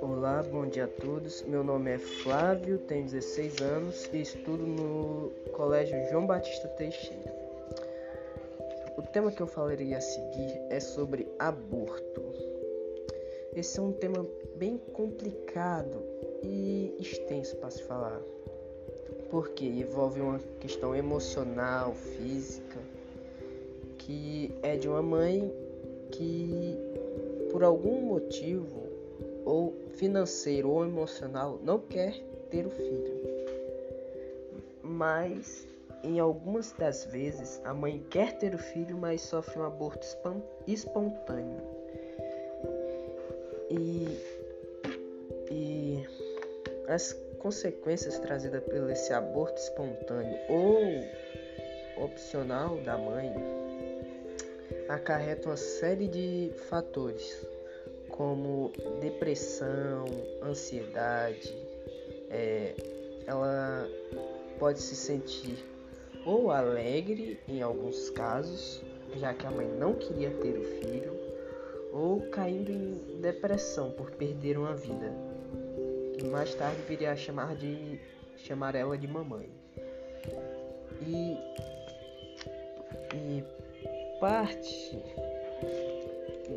Olá, bom dia a todos. Meu nome é Flávio, tenho 16 anos e estudo no Colégio João Batista Teixeira. O tema que eu falarei a seguir é sobre aborto. Esse é um tema bem complicado e extenso para se falar, porque envolve uma questão emocional, física, que é de uma mãe que, por algum motivo, ou financeiro ou emocional, não quer ter o filho. Mas em algumas das vezes a mãe quer ter o filho, mas sofre um aborto espontâneo. E, e as consequências trazidas pelo esse aborto espontâneo ou opcional da mãe acarretam uma série de fatores como depressão, ansiedade, é, ela pode se sentir ou alegre em alguns casos, já que a mãe não queria ter o filho, ou caindo em depressão por perder uma vida, que mais tarde viria a chamar de chamar ela de mamãe. E, e parte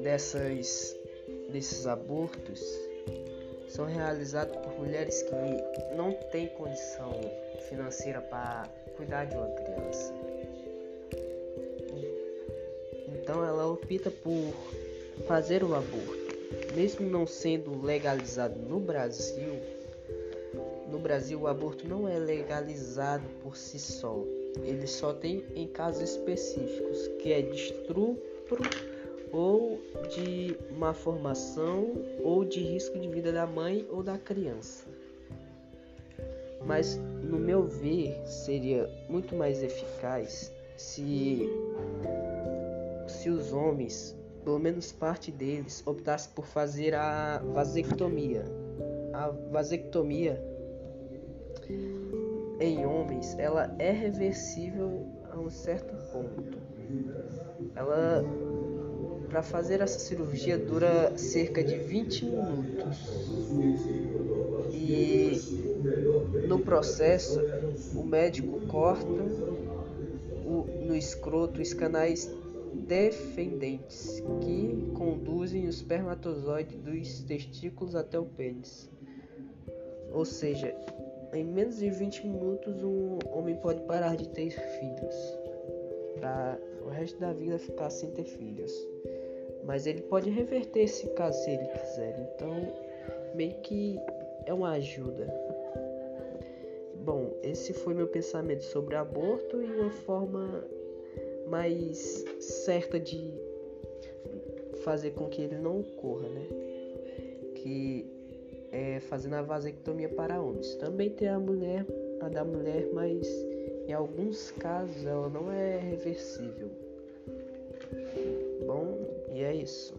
dessas desses abortos são realizados por mulheres que não têm condição financeira para cuidar de uma criança. Então ela opta por fazer o aborto. Mesmo não sendo legalizado no Brasil, no Brasil o aborto não é legalizado por si só. Ele só tem em casos específicos, que é de estupro ou de má formação ou de risco de vida da mãe ou da criança. Mas, no meu ver, seria muito mais eficaz se, se os homens, pelo menos parte deles, optasse por fazer a vasectomia. A vasectomia em homens, ela é reversível a um certo ponto. Ela para fazer essa cirurgia dura cerca de 20 minutos. E no processo, o médico corta o, no escroto os canais defendentes que conduzem o espermatozoide dos testículos até o pênis. Ou seja, em menos de 20 minutos um homem pode parar de ter filhos. Para o resto da vida ficar sem ter filhos. Mas ele pode reverter esse caso se ele quiser. Então, meio que é uma ajuda. Bom, esse foi meu pensamento sobre aborto e uma forma mais certa de fazer com que ele não ocorra, né? Que é fazendo a vasectomia para homens. Também tem a mulher, a da mulher, mas em alguns casos ela não é reversível. Bom, e é isso.